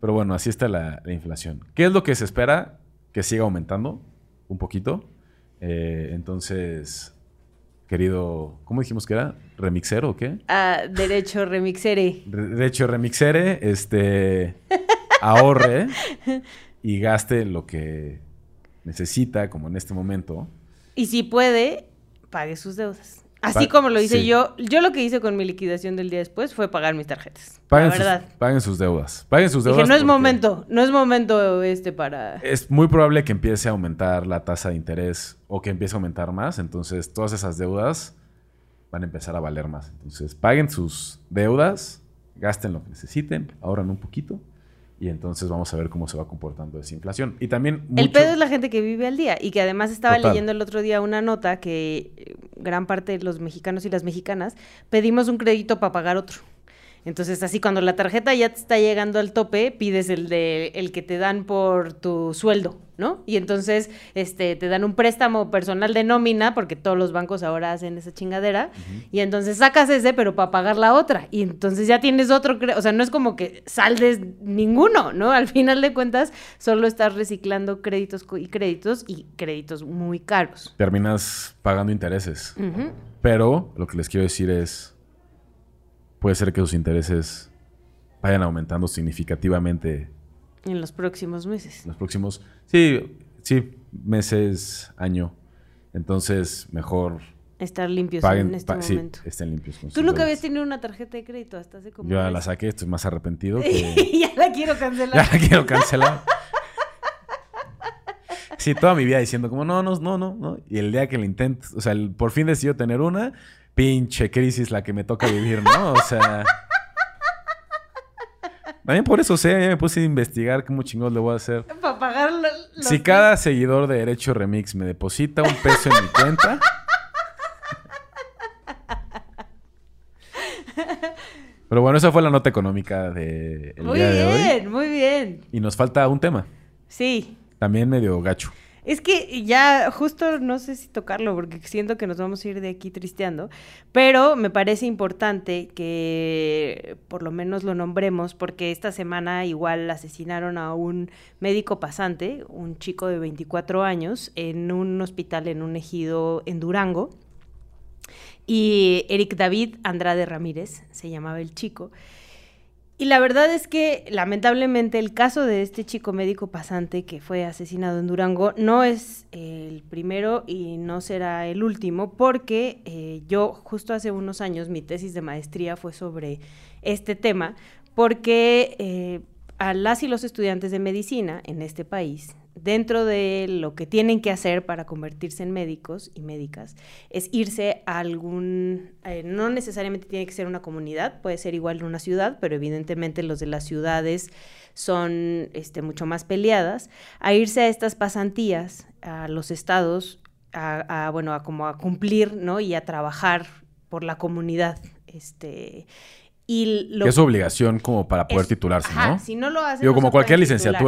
pero bueno, así está la, la inflación. ¿Qué es lo que se espera? Que siga aumentando un poquito. Eh, entonces, querido, ¿cómo dijimos que era? ¿Remixero o qué? Ah, derecho remixere. Re- De hecho, remixere, este, ahorre y gaste lo que necesita, como en este momento. Y si puede, pague sus deudas. Así como lo hice sí. yo. Yo lo que hice con mi liquidación del día después fue pagar mis tarjetas. Paguen, la sus, verdad. paguen sus deudas. Paguen sus deudas. Dije, no es momento, no es momento este para... Es muy probable que empiece a aumentar la tasa de interés o que empiece a aumentar más. Entonces, todas esas deudas van a empezar a valer más. Entonces, paguen sus deudas, gasten lo que necesiten, ahorran un poquito y entonces vamos a ver cómo se va comportando esa inflación. Y también El pedo es la gente que vive al día y que además estaba Total. leyendo el otro día una nota que eh, gran parte de los mexicanos y las mexicanas pedimos un crédito para pagar otro. Entonces, así cuando la tarjeta ya te está llegando al tope, pides el de el que te dan por tu sueldo, ¿no? Y entonces este te dan un préstamo personal de nómina porque todos los bancos ahora hacen esa chingadera y entonces sacas ese pero para pagar la otra y entonces ya tienes otro, o sea, no es como que saldes ninguno, ¿no? Al final de cuentas solo estás reciclando créditos y créditos y créditos muy caros. terminas pagando intereses. Pero lo que les quiero decir es, puede ser que sus intereses vayan aumentando significativamente En los próximos meses. en los próximos, sí, sí, meses, año. Entonces, mejor Estar limpios paguen, en este pa- sí, momento. estén limpios. con Tú nunca habías tenido una tarjeta de crédito hasta hace como Yo ya la saqué, estoy más arrepentido que... ya la quiero cancelar. ya la quiero cancelar. Sí, toda mi vida diciendo como, no, no, no, no, no. Y el día que lo intento, o sea, el- por fin decidió tener una, pinche crisis la que me toca vivir, ¿no? O sea... También por eso sé, ya me puse a investigar cómo chingados le voy a hacer. Para pagar los... Si cada seguidor de Derecho Remix me deposita un peso en mi cuenta. Pero bueno, esa fue la nota económica del Muy día de hoy. bien, muy bien. Y nos falta un tema, Sí. también medio gacho. Es que ya justo no sé si tocarlo porque siento que nos vamos a ir de aquí tristeando, pero me parece importante que por lo menos lo nombremos porque esta semana igual asesinaron a un médico pasante, un chico de 24 años, en un hospital en un ejido en Durango. Y Eric David Andrade Ramírez se llamaba el chico. Y la verdad es que lamentablemente el caso de este chico médico pasante que fue asesinado en Durango no es el primero y no será el último porque eh, yo justo hace unos años mi tesis de maestría fue sobre este tema porque eh, a las y los estudiantes de medicina en este país dentro de lo que tienen que hacer para convertirse en médicos y médicas es irse a algún, eh, no necesariamente tiene que ser una comunidad, puede ser igual una ciudad, pero evidentemente los de las ciudades son este, mucho más peleadas, a irse a estas pasantías, a los estados, a, a, bueno, a como a cumplir, ¿no? Y a trabajar por la comunidad, este... Y lo, es su obligación como para poder es- titularse, ajá, ¿no? Si no lo Digo, no como cualquier titular.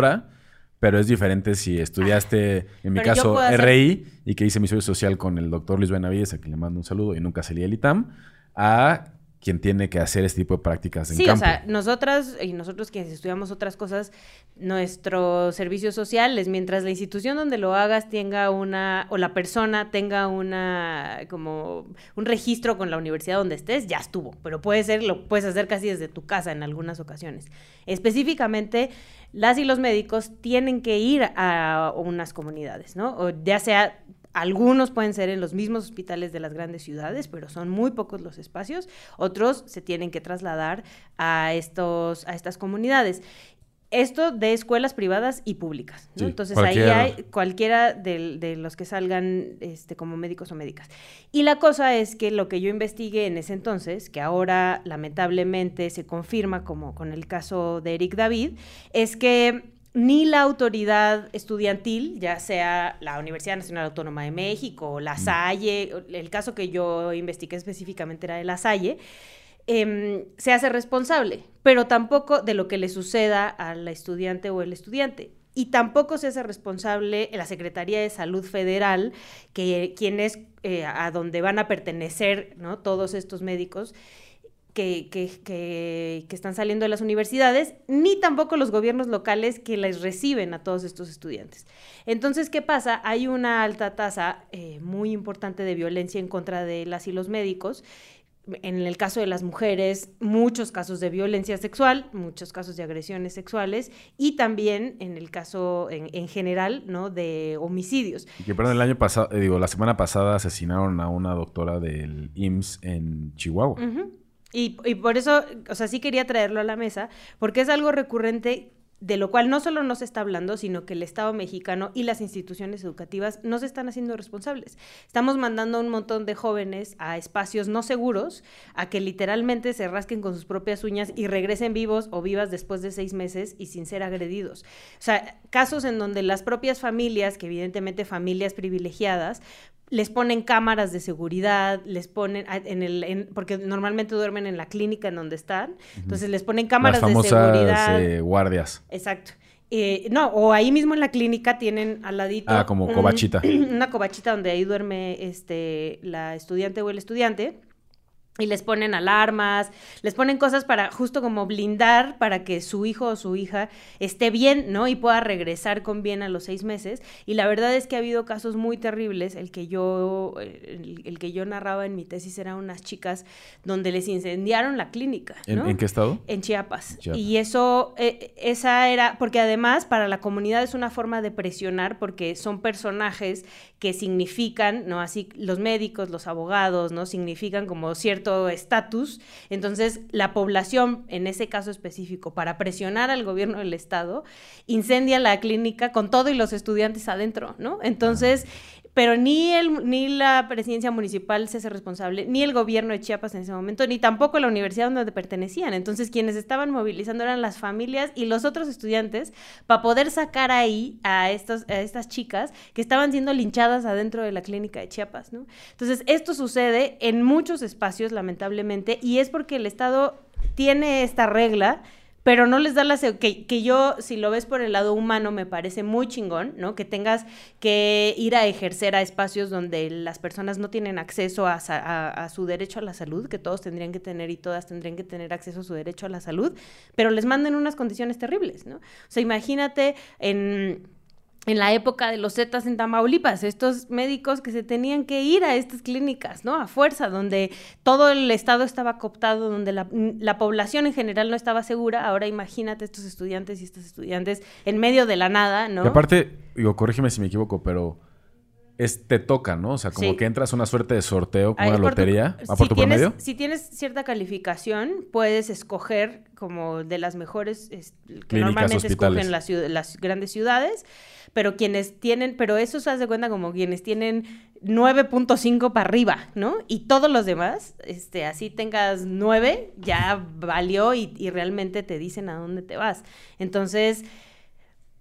Pero es diferente si estudiaste, en mi Pero caso, hacer- RI, y que hice mi servicio social con el doctor Luis Benavides, a quien le mando un saludo, y nunca salí del ITAM, a quien tiene que hacer este tipo de prácticas en Sí, campo. o sea, nosotras y nosotros quienes estudiamos otras cosas, nuestro servicio social es mientras la institución donde lo hagas tenga una, o la persona tenga una, como un registro con la universidad donde estés, ya estuvo. Pero puede ser, lo puedes hacer casi desde tu casa en algunas ocasiones. Específicamente, las y los médicos tienen que ir a unas comunidades, ¿no? O ya sea algunos pueden ser en los mismos hospitales de las grandes ciudades, pero son muy pocos los espacios. Otros se tienen que trasladar a, estos, a estas comunidades. esto de escuelas privadas y públicas. ¿no? Sí, Entonces ahí hay cualquiera de, los que salgan este, como médicos o médicas. Y la cosa es que lo que yo investigué en ese entonces, que ahora lamentablemente se confirma como con el caso de Eric David, es que ni la autoridad estudiantil, ya sea la Universidad Nacional Autónoma de México o la Salle, el caso que yo investigué específicamente era de la Salle, em, se hace responsable, pero tampoco de lo que le suceda a la estudiante o el estudiante. Y tampoco se hace responsable la Secretaría de Salud Federal, que quien es eh, a donde van a pertenecer ¿no? todos estos médicos que, que, que- que están saliendo de las universidades, ni tampoco los gobiernos locales que les reciben a todos estos estudiantes. Entonces, ¿qué pasa? Hay una alta tasa eh, muy importante de violencia en contra de las y los médicos. En el caso de las mujeres, muchos casos de violencia sexual, muchos casos de agresiones sexuales y también en el caso en, en general, ¿no? De homicidios. Y que, perdón, el año pasado, eh, digo, la semana pasada asesinaron a una doctora del IMSS en Chihuahua. Y, por eso, o sea, sí quería traerlo a la mesa, porque es algo recurrente de lo cual no solo no se está hablando, sino que el Estado mexicano y las instituciones educativas no se están haciendo responsables. Estamos mandando a un montón de jóvenes a espacios no seguros, a que literalmente se rasquen con sus propias uñas y regresen vivos o vivas después de seis meses y sin ser agredidos. O sea, casos en donde las propias familias, que evidentemente familias privilegiadas, les ponen cámaras de seguridad, les ponen a- en el en- porque normalmente duermen en la clínica en donde están, entonces les ponen cámaras Las de seguridad. eh, guardias. Exacto. Eh, no, o ahí mismo en la clínica tienen al ladito. Ah, como un- covachita. Una covachita donde ahí duerme este, la estudiante o el estudiante. Y les ponen alarmas, les ponen cosas para justo como blindar para que su hijo o su hija esté bien, ¿no? Y pueda regresar con bien a los seis meses. Y la verdad es que ha habido casos muy terribles. El que yo, el, el que yo narraba en mi tesis eran unas chicas donde les incendiaron la clínica, ¿En, ¿no? en qué estado? En Chiapas. Chiapas. Y eso, eh, esa era, porque además para la comunidad es una forma de presionar porque son personajes que significan, ¿no? Así los médicos, los abogados, ¿no? Significan como cierto estatus. Entonces, la población, en ese caso específico, para presionar al gobierno del estado, incendia la clínica con todo y los estudiantes adentro, ¿no? Entonces, pero ni, el, ni la presidencia municipal se hace responsable, ni el gobierno de Chiapas en ese momento, ni tampoco la universidad donde pertenecían. Entonces, quienes estaban movilizando eran las familias y los otros estudiantes para poder sacar ahí a, a estas chicas que estaban siendo linchadas adentro de la clínica de Chiapas, ¿no? Entonces, esto sucede en muchos espacios, lamentablemente, y es porque el Estado tiene esta regla pero no les da la... Que, que yo, si lo ves por el lado humano, me parece muy chingón, ¿no? Que tengas que ir a ejercer a espacios donde las personas no tienen acceso a, a- a su derecho a la salud, que todos tendrían que tener y todas tendrían que tener acceso a su derecho a la salud, pero les mandan unas condiciones terribles, ¿no? O sea, imagínate en en la época de los Zetas en Tamaulipas, estos médicos que se tenían que ir a estas clínicas, ¿no? A fuerza, donde todo el estado estaba cooptado, donde la, la población en general no estaba segura. Ahora imagínate estos estudiantes y estas estudiantes en medio de la nada, ¿no? Y aparte, digo, corrígeme si me equivoco, pero es, te toca, ¿no? O sea, como Sí. que entras a una suerte de sorteo, como una tu- lotería, ¿a si por tu tienes, promedio. Si tienes cierta calificación, puedes escoger como de las mejores es- que Clínicas, normalmente hospitales. escogen las, las grandes ciudades, pero quienes tienen, pero eso se hace cuenta como quienes tienen 9.5 para arriba, ¿no? Y todos los demás, este, así tengas 9, ya valió y, y realmente te dicen a dónde te vas. Entonces,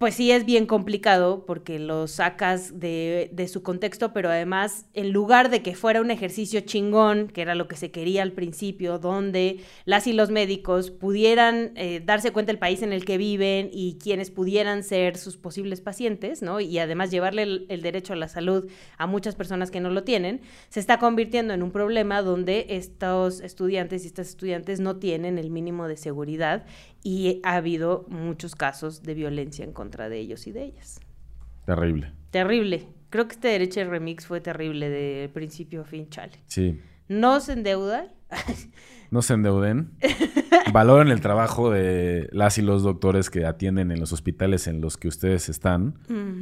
pues sí es bien complicado porque lo sacas de, de su contexto, pero además, en lugar de que fuera un ejercicio chingón, que era lo que se quería al principio, donde las y los médicos pudieran eh, darse cuenta del país en el que viven y quienes pudieran ser sus posibles pacientes, ¿no? Y además llevarle el, el derecho a la salud a muchas personas que no lo tienen, se está convirtiendo en un problema donde estos estudiantes y estas estudiantes no tienen el mínimo de seguridad y ha habido muchos casos de violencia en contra de ellos y de ellas. Terrible. Terrible. Creo que este derecho de remix fue terrible de principio a fin, chale. Sí. No se endeuda. No se endeuden. Valoren el trabajo de las y los doctores que atienden en los hospitales en los que ustedes están.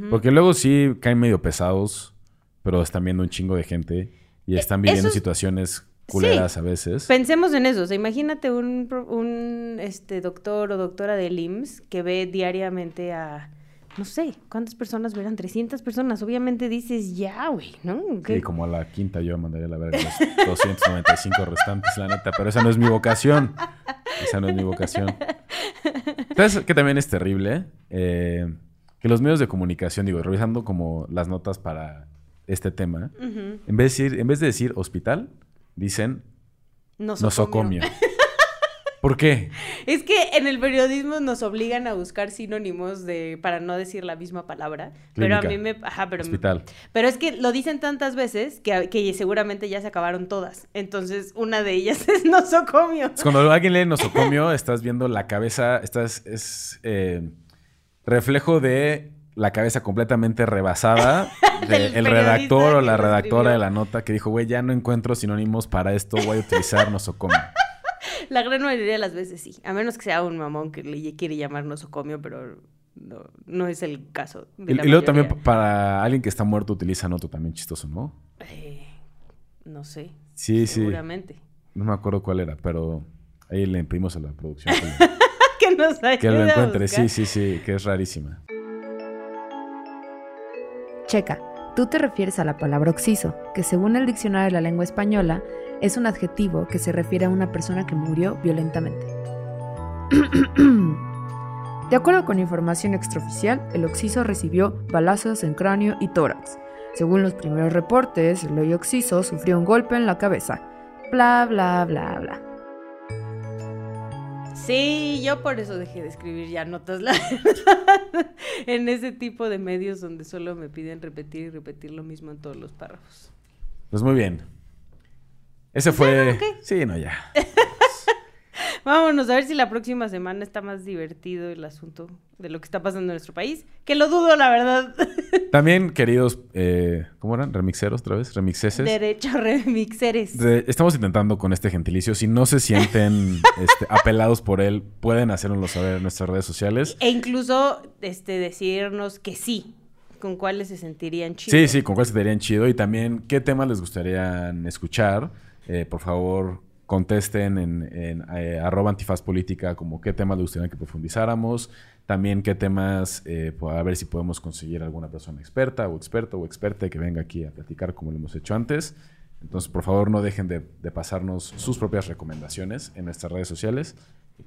Porque luego sí caen medio pesados, pero están viendo un chingo de gente y están viviendo situaciones culeras a veces. Pensemos en eso. O sea, imagínate un, un este, doctor o doctora del IMSS que ve diariamente a, no sé, ¿cuántas personas verán? 300 personas. Obviamente dices, ya, güey, ¿no? ¿Qué? Sí, como a la quinta yo mandaría la verga a los 295 restantes, la neta. Pero esa no es mi vocación. Esa no es mi vocación. ¿Sabes que también es terrible? Eh, que los medios de comunicación, digo, revisando como las notas para este tema, en, vez de decir, en vez de decir hospital, dicen Nosocomio. nosocomio. ¿Por qué? Es que en el periodismo nos obligan a buscar sinónimos de para no decir la misma palabra. Pero a mí me. Ajá, pero. Hospital. Pero es que lo dicen tantas veces que, que seguramente ya se acabaron todas. Entonces, una de ellas es nosocomio. Cuando alguien lee nosocomio, estás viendo la cabeza, estás, es eh, reflejo de la cabeza completamente rebasada Del periodista redactor o la redactora de la nota que dijo, güey, ya no encuentro sinónimos para esto, voy a utilizar nosocomio. La gran mayoría de las veces sí. A menos que sea un mamón que le quiere llamar nosocomio, pero no, no es el caso. de Y, la y luego también mayoría. para alguien que está muerto utilizan otro también chistoso, ¿no? Eh, no sé. Sí, sí. Seguramente. No me acuerdo cuál era, pero ahí le imprimimos a la producción que, nos ayude que lo a encuentre. buscar. Sí, sí, sí, que es rarísima. Checa, tú te refieres a la palabra oxiso, que según el diccionario de la lengua española es un adjetivo que se refiere a una persona que murió violentamente. De acuerdo con información extraoficial, el oxiso recibió balazos en cráneo y tórax. Según los primeros reportes, el hoyo oxiso sufrió un golpe en la cabeza. Bla, bla, bla, bla. Sí, yo por eso dejé de escribir ya notas, la verdad, en ese tipo de medios donde solo me piden repetir y repetir lo mismo en todos los párrafos. Pues muy bien. Ese fue... Sí, no, ya. Vámonos a ver si la próxima semana está más divertido el asunto de lo que está pasando en nuestro país, que lo dudo, la verdad. También, queridos, eh, ¿cómo eran? Remixeros otra vez, remixeses. Derecho remixeres. Re- estamos intentando con este gentilicio. Si no se sienten este, apelados por él, pueden hacérnoslo saber en nuestras redes sociales. E incluso este, decirnos que sí, con cuáles se sentirían chidos. Sí, sí, con cuál se te darían chido. Y también, ¿qué temas les gustaría escuchar? Eh, por favor, contesten en, en eh, arroba antifaz como qué temas les gustaría que profundizáramos. También qué temas, eh, pues, a ver si podemos conseguir alguna persona experta o experto o experta que venga aquí a platicar como lo hemos hecho antes. Entonces, por favor, no dejen de, de pasarnos sus propias recomendaciones en nuestras redes sociales.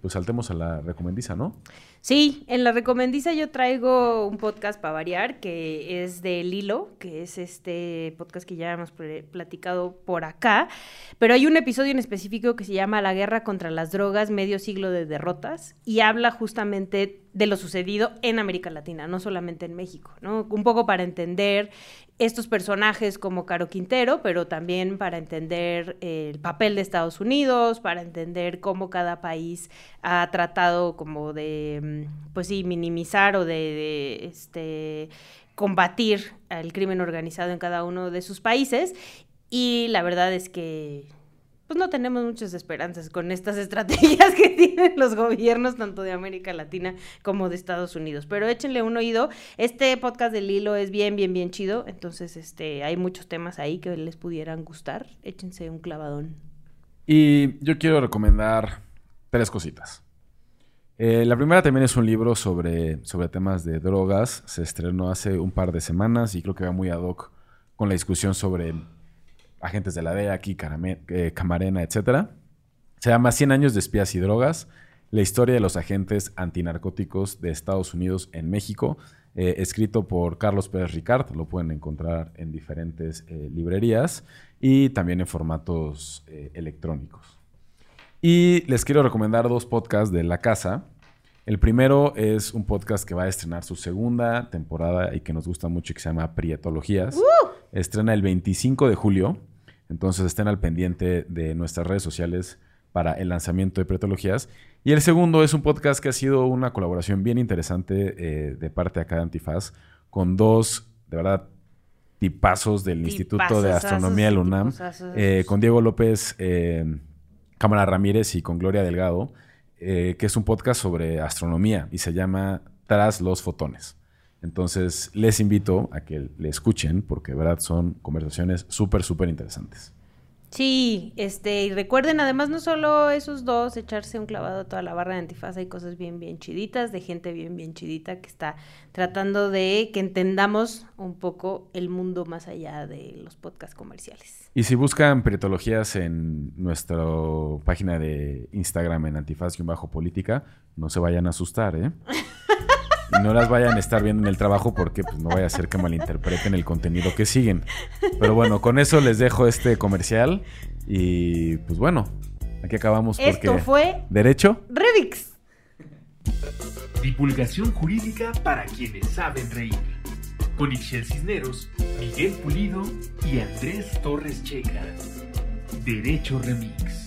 Pues saltemos a la recomendiza, ¿no? Sí, en la recomendiza yo traigo un podcast para variar, que es de Lilo, que es este podcast que ya hemos pl- platicado por acá, pero hay un episodio en específico que se llama La guerra contra las drogas, medio siglo de derrotas, y habla justamente de lo sucedido en América Latina, no solamente en México, ¿no? Un poco para entender estos personajes como Caro Quintero, pero también para entender el papel de Estados Unidos, para entender cómo cada país ha tratado como de, mm, pues sí, minimizar o de, de, este, combatir al crimen organizado en cada uno de sus países. Y la verdad es que pues no tenemos muchas esperanzas con estas estrategias que tienen los gobiernos tanto de América Latina como de Estados Unidos. Pero échenle un oído. Este podcast del hilo es bien, bien, bien chido. Entonces, este, hay muchos temas ahí que les pudieran gustar. Échense un clavadón. Y yo quiero recomendar tres cositas. Eh, la primera también es un libro sobre, sobre temas de drogas. Se estrenó hace un par de semanas y creo que va muy ad hoc con la discusión sobre agentes de la DEA, aquí, eh, Camarena, etc. Se llama 100 años de espías y drogas, la historia de los agentes antinarcóticos de Estados Unidos en México, eh, escrito por Carlos Pérez Ricard, lo pueden encontrar en diferentes librerías y también en formatos electrónicos. Y les quiero recomendar dos podcasts de La Casa. El primero es un podcast que va a estrenar su segunda temporada y que nos gusta mucho y que se llama Prietologías. Estrena el 25 de julio. Entonces estén al pendiente de nuestras redes sociales para el lanzamiento de Prietologías. Y el segundo es un podcast que ha sido una colaboración bien interesante eh, de parte acá de Antifaz con dos, de verdad, tipazos del Instituto de Astronomía del y UNAM. eh, con Diego López eh, Cámara Ramírez y con Gloria Delgado, eh, que es un podcast sobre astronomía y se llama Tras los fotones. Entonces, les invito a que le escuchen porque, de verdad, son conversaciones súper, súper interesantes. Sí, este, y recuerden además no solo esos dos, echarse un clavado a toda la barra de antifaz, hay cosas bien, bien chiditas, de gente bien, bien chidita que está tratando de que entendamos un poco el mundo más allá de los podcasts comerciales. Y si buscan periodologías en nuestra página de Instagram en antifaz-política, no se vayan a asustar, ¿eh? Y no las vayan a estar viendo en el trabajo porque pues, no vaya a ser que malinterpreten el contenido que siguen. Pero bueno, con eso les dejo este comercial y pues bueno, aquí acabamos porque... Esto fue ¿Derecho? Revix. Divulgación jurídica para quienes saben reír. Con Ixel Cisneros, Miguel Pulido y Andrés Torres Checa. Derecho Remix.